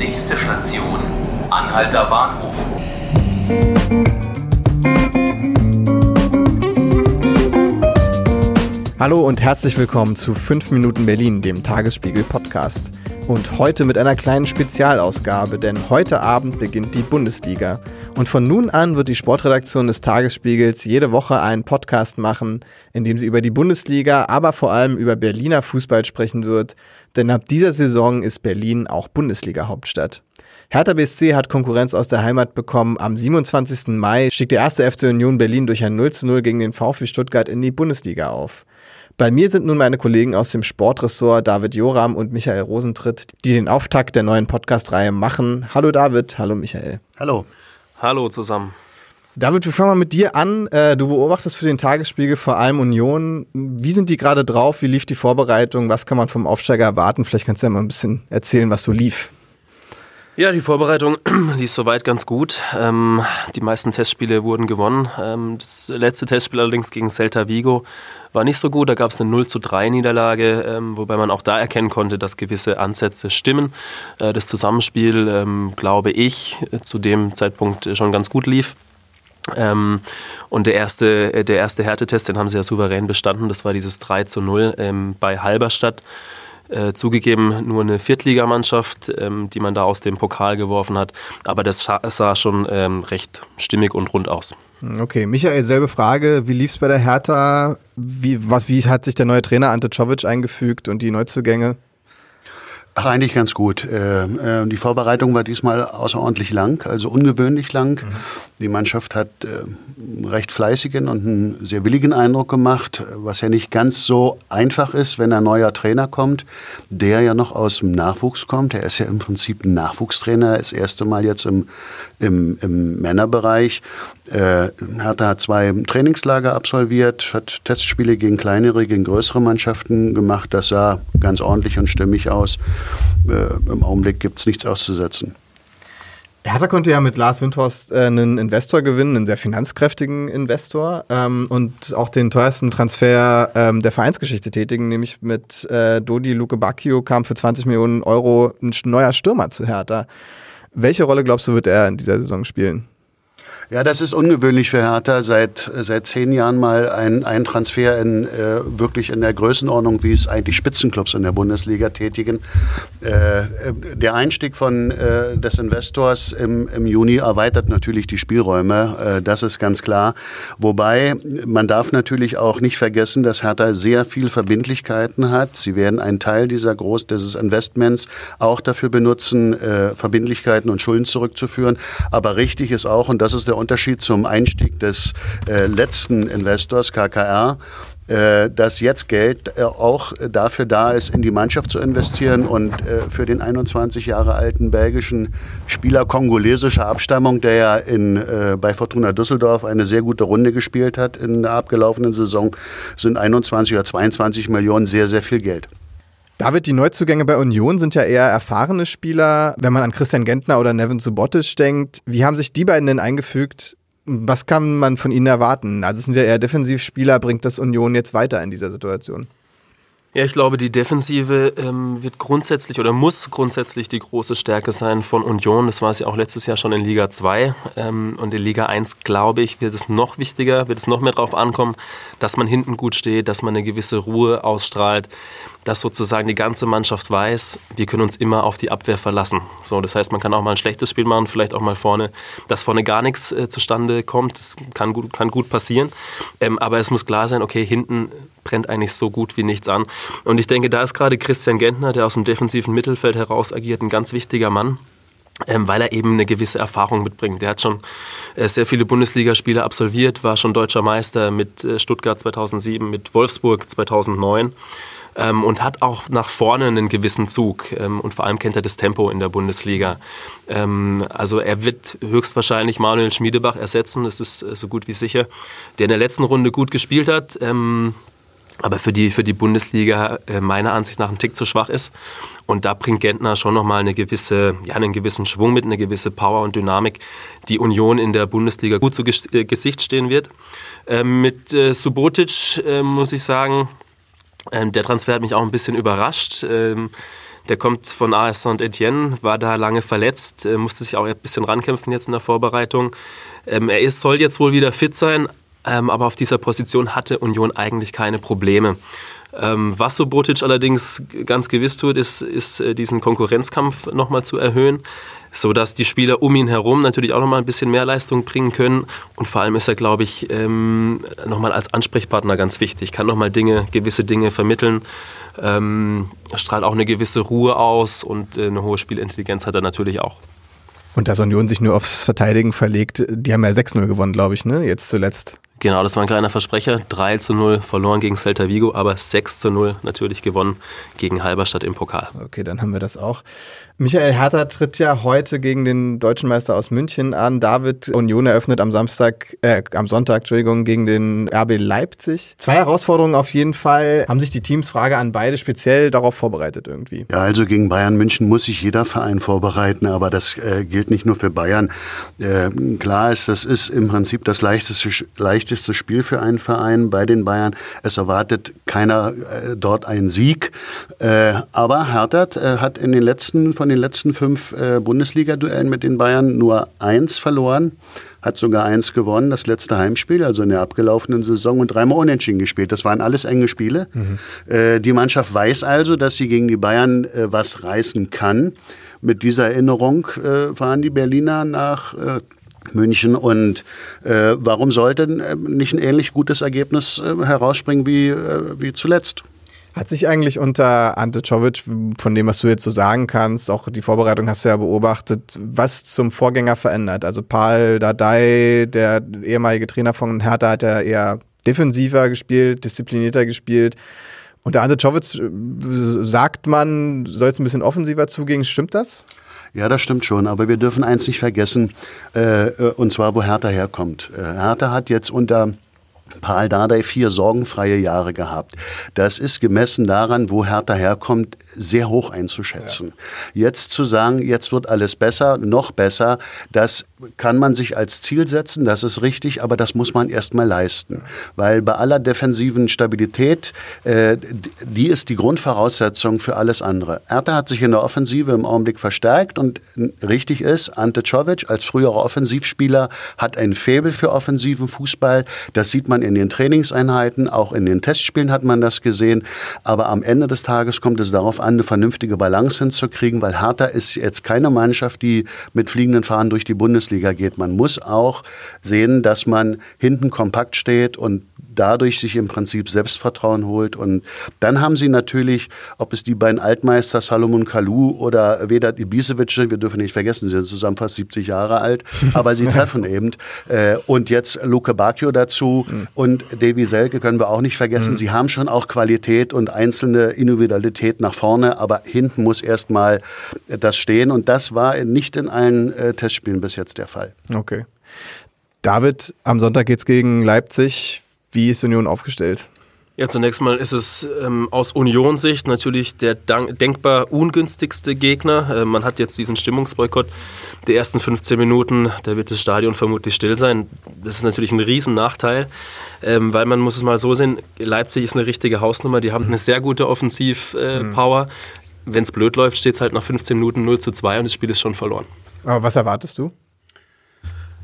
Nächste Station, Anhalter Bahnhof. Hallo und herzlich willkommen zu 5 Minuten Berlin, dem Tagesspiegel Podcast. Und heute mit einer kleinen Spezialausgabe, denn heute Abend beginnt die Bundesliga. Und von nun an wird die Sportredaktion des Tagesspiegels jede Woche einen Podcast machen, in dem sie über die Bundesliga, aber vor allem über Berliner Fußball sprechen wird. Denn ab dieser Saison ist Berlin auch Bundesliga-Hauptstadt. Hertha BSC hat Konkurrenz aus der Heimat bekommen. Am 27. Mai stieg der erste FC Union Berlin durch ein 0 zu 0 gegen den VfB Stuttgart in die Bundesliga auf. Bei mir sind nun meine Kollegen aus dem Sportressort David Joram und Michael Rosentritt, die den Auftakt der neuen Podcast-Reihe machen. Hallo David, hallo Michael. Hallo. Hallo zusammen. David, wir fangen mal mit dir an. Äh, du beobachtest für den Tagesspiegel vor allem Union. Wie sind die gerade drauf? Wie lief die Vorbereitung? Was kann man vom Aufsteiger erwarten? Vielleicht kannst du ja mal ein bisschen erzählen, was so lief. Ja, die Vorbereitung lief soweit ganz gut. Ähm, die meisten Testspiele wurden gewonnen. Ähm, das letzte Testspiel allerdings gegen Celta Vigo war nicht so gut. Da gab es eine 0 zu 3 Niederlage, ähm, wobei man auch da erkennen konnte, dass gewisse Ansätze stimmen. Äh, das Zusammenspiel, ähm, glaube ich, zu dem Zeitpunkt schon ganz gut lief. Ähm, und der erste, äh, der erste Härtetest, den haben sie ja souverän bestanden. Das war dieses 3 zu 0 ähm, bei Halberstadt. Äh, zugegeben nur eine Viertligamannschaft, ähm, die man da aus dem Pokal geworfen hat. Aber das sah schon ähm, recht stimmig und rund aus. Okay, Michael, selbe Frage. Wie lief es bei der Hertha? Wie, was, wie hat sich der neue Trainer Ante Czovic eingefügt und die Neuzugänge? Ach, eigentlich ganz gut. Äh, äh, die Vorbereitung war diesmal außerordentlich lang, also ungewöhnlich lang. Mhm. Die Mannschaft hat äh, recht fleißigen und einen sehr willigen Eindruck gemacht, was ja nicht ganz so einfach ist, wenn ein neuer Trainer kommt, der ja noch aus dem Nachwuchs kommt. Er ist ja im Prinzip ein Nachwuchstrainer, das erste Mal jetzt im, im, im Männerbereich. Äh, hat da zwei Trainingslager absolviert, hat Testspiele gegen kleinere, gegen größere Mannschaften gemacht. Das sah ganz ordentlich und stimmig aus. Äh, Im Augenblick gibt es nichts auszusetzen. Hertha konnte ja mit Lars Windhorst äh, einen Investor gewinnen, einen sehr finanzkräftigen Investor ähm, und auch den teuersten Transfer ähm, der Vereinsgeschichte tätigen, nämlich mit äh, Dodi Luke Bacchio kam für 20 Millionen Euro ein neuer Stürmer zu Hertha. Welche Rolle glaubst du, wird er in dieser Saison spielen? Ja, das ist ungewöhnlich für Hertha, seit, seit zehn Jahren mal ein, ein Transfer in, äh, wirklich in der Größenordnung, wie es eigentlich Spitzenclubs in der Bundesliga tätigen. Äh, der Einstieg von, äh, des Investors im, im Juni erweitert natürlich die Spielräume, äh, das ist ganz klar. Wobei, man darf natürlich auch nicht vergessen, dass Hertha sehr viel Verbindlichkeiten hat. Sie werden einen Teil dieser Groß, dieses Investments auch dafür benutzen, äh, Verbindlichkeiten und Schulden zurückzuführen. Aber richtig ist auch, und das ist der Unterschied zum Einstieg des äh, letzten Investors, KKR, äh, dass jetzt Geld äh, auch dafür da ist, in die Mannschaft zu investieren und äh, für den 21 Jahre alten belgischen Spieler kongolesischer Abstammung, der ja in, bei Fortuna Düsseldorf eine sehr gute Runde gespielt hat in der abgelaufenen Saison, sind 21 oder 22 Millionen sehr, sehr viel Geld. David, die Neuzugänge bei Union sind ja eher erfahrene Spieler. Wenn man an Christian Gentner oder Nevin Subotic denkt, wie haben sich die beiden denn eingefügt? Was kann man von ihnen erwarten? Also es sind ja eher Defensivspieler, bringt das Union jetzt weiter in dieser Situation? Ja, ich glaube, die Defensive ähm, wird grundsätzlich oder muss grundsätzlich die große Stärke sein von Union. Das war es ja auch letztes Jahr schon in Liga 2. Ähm, und in Liga 1, glaube ich, wird es noch wichtiger, wird es noch mehr darauf ankommen, dass man hinten gut steht, dass man eine gewisse Ruhe ausstrahlt, dass sozusagen die ganze Mannschaft weiß, wir können uns immer auf die Abwehr verlassen. So, das heißt, man kann auch mal ein schlechtes Spiel machen, vielleicht auch mal vorne, dass vorne gar nichts äh, zustande kommt. Das kann gut, kann gut passieren. Ähm, aber es muss klar sein, okay, hinten brennt eigentlich so gut wie nichts an. Und ich denke, da ist gerade Christian Gentner, der aus dem defensiven Mittelfeld heraus agiert, ein ganz wichtiger Mann. Ähm, weil er eben eine gewisse Erfahrung mitbringt. Der hat schon äh, sehr viele Bundesligaspiele absolviert, war schon deutscher Meister mit äh, Stuttgart 2007, mit Wolfsburg 2009 ähm, und hat auch nach vorne einen gewissen Zug ähm, und vor allem kennt er das Tempo in der Bundesliga. Ähm, also er wird höchstwahrscheinlich Manuel Schmiedebach ersetzen, das ist äh, so gut wie sicher, der in der letzten Runde gut gespielt hat. Ähm, aber für die, für die Bundesliga äh, meiner Ansicht nach ein Tick zu schwach ist. Und da bringt Gentner schon nochmal eine gewisse, ja, einen gewissen Schwung mit, eine gewisse Power und Dynamik, die Union in der Bundesliga gut zu äh, Gesicht stehen wird. Ähm, mit äh, Subotic äh, muss ich sagen, ähm, der Transfer hat mich auch ein bisschen überrascht. Ähm, Der kommt von AS Saint-Etienne, war da lange verletzt, äh, musste sich auch ein bisschen rankämpfen jetzt in der Vorbereitung. Ähm, er ist, soll jetzt wohl wieder fit sein, ähm, aber auf dieser Position hatte Union eigentlich keine Probleme. Ähm, was Subotic allerdings ganz gewiss tut, ist, ist äh, diesen Konkurrenzkampf nochmal zu erhöhen, sodass die Spieler um ihn herum natürlich auch nochmal ein bisschen mehr Leistung bringen können. Und vor allem ist er, glaube ich, ähm, nochmal als Ansprechpartner ganz wichtig, kann nochmal Dinge, gewisse Dinge vermitteln. Ähm, strahlt auch eine gewisse Ruhe aus und äh, eine hohe Spielintelligenz hat er natürlich auch. Und dass Union sich nur aufs Verteidigen verlegt, die haben ja 6-0 gewonnen, glaube ich, ne? Jetzt zuletzt. Genau, das war ein kleiner Versprecher. 3 zu 0 verloren gegen Celta Vigo, aber 6 zu 0 natürlich gewonnen gegen Halberstadt im Pokal. Okay, dann haben wir das auch. Michael Hertha tritt ja heute gegen den deutschen Meister aus München an. David Union eröffnet am Samstag, äh, am Sonntag, Entschuldigung, gegen den RB Leipzig. Zwei Herausforderungen auf jeden Fall. Haben sich die Teams, Frage an beide, speziell darauf vorbereitet irgendwie? Ja, also gegen Bayern München muss sich jeder Verein vorbereiten, aber das äh, gilt nicht nur für Bayern. Äh, klar ist, das ist im Prinzip das leichteste, leichteste Spiel für einen Verein bei den Bayern. Es erwartet keiner äh, dort einen Sieg. Äh, aber Hertha äh, hat in den letzten von den letzten fünf äh, Bundesliga-Duellen mit den Bayern nur eins verloren, hat sogar eins gewonnen, das letzte Heimspiel, also in der abgelaufenen Saison und dreimal unentschieden gespielt. Das waren alles enge Spiele. Mhm. Äh, die Mannschaft weiß also, dass sie gegen die Bayern äh, was reißen kann. Mit dieser Erinnerung äh, fahren die Berliner nach äh, München und äh, warum sollte äh, nicht ein ähnlich gutes Ergebnis herausspringen wie, wie zuletzt? Hat sich eigentlich unter Ante Czovic, von dem, was du jetzt so sagen kannst, auch die Vorbereitung hast du ja beobachtet, was zum Vorgänger verändert? Also Paul Dardai, der ehemalige Trainer von Hertha, hat ja eher defensiver gespielt, disziplinierter gespielt. Unter Ante Czovic äh, sagt man, soll es ein bisschen offensiver zugehen. Stimmt das? Ja, das stimmt schon. Aber wir dürfen eins nicht vergessen, äh, äh und zwar, wo Hertha herkommt. Äh, Hertha hat jetzt unter Paul Dardai vier sorgenfreie Jahre gehabt. Das ist gemessen daran, wo Hertha herkommt, sehr hoch einzuschätzen. Ja. Jetzt zu sagen, jetzt wird alles besser, noch besser, das kann man sich als Ziel setzen, das ist richtig, aber das muss man erst mal leisten. Weil bei aller defensiven Stabilität, äh, die ist die Grundvoraussetzung für alles andere. Hertha hat sich in der Offensive im Augenblick verstärkt und richtig ist, Ante Czovic als früherer Offensivspieler hat ein Faible für offensiven Fußball. Das sieht man in den Trainingseinheiten, auch in den Testspielen hat man das gesehen. Aber am Ende des Tages kommt es darauf an, eine vernünftige Balance hinzukriegen, weil Hertha ist jetzt keine Mannschaft, die mit fliegenden Fahnen durch die Bundesliga geht. Man muss auch sehen, dass man hinten kompakt steht und dadurch sich im Prinzip Selbstvertrauen holt. Und dann haben sie natürlich, ob es die beiden Altmeister Salomon Kalou oder Vedat Ibisevic sind, wir dürfen nicht vergessen, sie sind zusammen fast 70 Jahre alt, aber sie treffen eben. Äh, und jetzt Luke Bacchio dazu mhm. Und Davy Selke können wir auch nicht vergessen. Mhm. Sie haben schon auch Qualität und einzelne Individualität nach vorne, aber hinten muss erstmal das stehen. Und das war nicht in allen äh, Testspielen bis jetzt der Fall. Okay. David, am Sonntag geht es gegen Leipzig. Wie ist Union aufgestellt? Ja, zunächst mal ist es ähm, aus Unionssicht natürlich der denkbar ungünstigste Gegner. Äh, man hat jetzt diesen Stimmungsboykott der ersten 15 Minuten, da wird das Stadion vermutlich still sein. Das ist natürlich ein Riesennachteil, ähm, weil man muss es mal so sehen, Leipzig ist eine richtige Hausnummer, die haben eine sehr gute Offensivpower. Äh, mhm. Wenn es blöd läuft, steht es halt nach 15 Minuten 0 zu 2 und das Spiel ist schon verloren. Aber was erwartest du?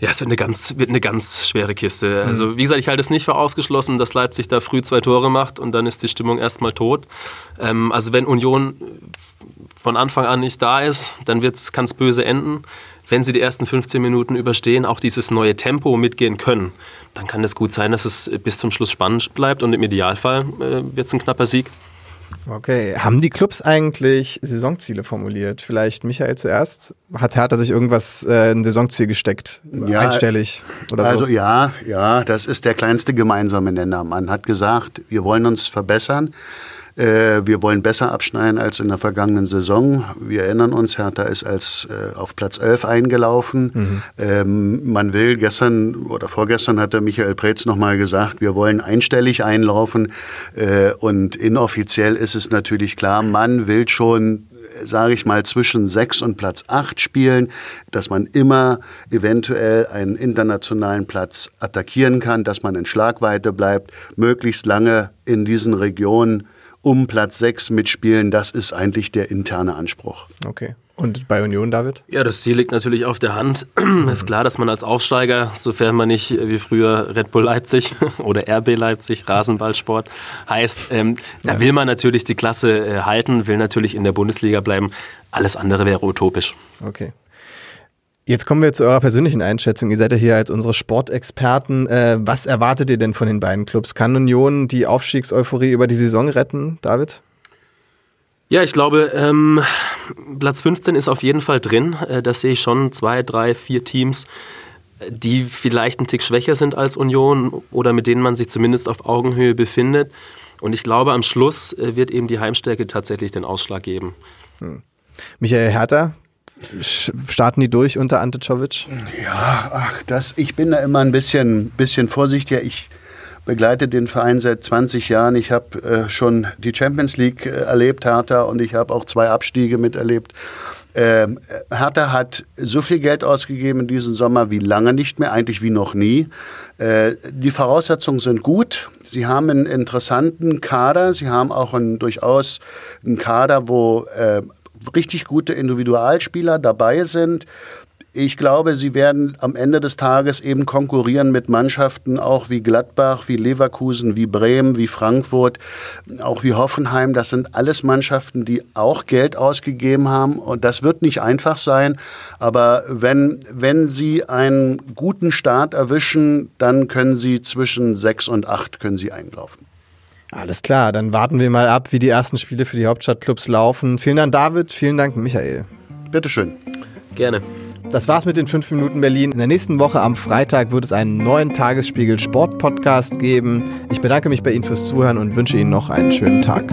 Ja, es wird eine ganz, wird eine ganz schwere Kiste. Also, mhm. wie gesagt, ich halte es nicht für ausgeschlossen, dass Leipzig da früh zwei Tore macht und dann ist die Stimmung erstmal tot. Ähm, also, wenn Union von Anfang an nicht da ist, dann kann es böse enden. Wenn sie die ersten 15 Minuten überstehen, auch dieses neue Tempo mitgehen können, dann kann es gut sein, dass es bis zum Schluss spannend bleibt und im Idealfall äh, wird es ein knapper Sieg. Okay, haben die Clubs eigentlich Saisonziele formuliert? Vielleicht Michael zuerst? Hat Hertha sich irgendwas äh, ein Saisonziel gesteckt? Ja, einstellig oder Also so? ja, ja, das ist der kleinste gemeinsame Nenner. Man hat gesagt, wir wollen uns verbessern. Äh, wir wollen besser abschneiden als in der vergangenen Saison. Wir erinnern uns, Hertha ist als äh, auf Platz 11 eingelaufen. Mhm. Ähm, man will gestern oder vorgestern hatte Michael Preetz nochmal gesagt, wir wollen einstellig einlaufen. Äh, und inoffiziell ist es natürlich klar, man will schon sage ich mal, zwischen 6 und Platz 8 spielen, dass man immer eventuell einen internationalen Platz attackieren kann, dass man in Schlagweite bleibt, möglichst lange in diesen Regionen um Platz 6 mitspielen. Das ist eigentlich der interne Anspruch. Okay. Und bei Union, David? Ja, das Ziel liegt natürlich auf der Hand. ist klar, dass man als Aufsteiger, sofern man nicht wie früher Red Bull Leipzig oder RB Leipzig, Rasenballsport heißt, ähm, ja. da will man natürlich die Klasse äh, halten, will natürlich in der Bundesliga bleiben. Alles andere wäre utopisch. Okay. Jetzt kommen wir zu eurer persönlichen Einschätzung. Ihr seid ja hier als unsere Sportexperten. Äh, was erwartet ihr denn von den beiden Clubs? Kann Union die Aufstiegseuphorie über die Saison retten, David? Ja, ich glaube, ähm, Platz 15 ist auf jeden Fall drin. Äh, das sehe ich schon. Zwei, drei, vier Teams, die vielleicht ein Tick schwächer sind als Union oder mit denen man sich zumindest auf Augenhöhe befindet. Und ich glaube, am Schluss äh, wird eben die Heimstärke tatsächlich den Ausschlag geben. Hm. Michael Hertha, starten die durch unter Ante Czovic? Ja, ach, das, ich bin da immer ein bisschen, bisschen vorsichtiger. Ich begleite den Verein seit 20 Jahren. Ich habe äh, schon die Champions League äh, erlebt, Hertha, und ich habe auch zwei Abstiege miterlebt. Ähm, Hertha hat so viel Geld ausgegeben in diesem Sommer wie lange nicht mehr, eigentlich wie noch nie. Äh, die Voraussetzungen sind gut. Sie haben einen interessanten Kader. Sie haben auch einen, durchaus einen Kader, wo äh, richtig gute Individualspieler dabei sind ich glaube, sie werden am Ende des Tages eben konkurrieren mit Mannschaften auch wie Gladbach, wie Leverkusen, wie Bremen, wie Frankfurt, auch wie Hoffenheim. Das sind alles Mannschaften, die auch Geld ausgegeben haben. Und das wird nicht einfach sein. Aber wenn, wenn sie einen guten Start erwischen, dann können sie zwischen sechs und acht können sie einlaufen. Alles klar, dann warten wir mal ab, wie die ersten Spiele für die Hauptstadtclubs laufen. Vielen Dank, David. Vielen Dank, Michael. Bitteschön. Gerne. Das war's mit den 5 Minuten Berlin. In der nächsten Woche am Freitag wird es einen neuen Tagesspiegel Sport Podcast geben. Ich bedanke mich bei Ihnen fürs Zuhören und wünsche Ihnen noch einen schönen Tag.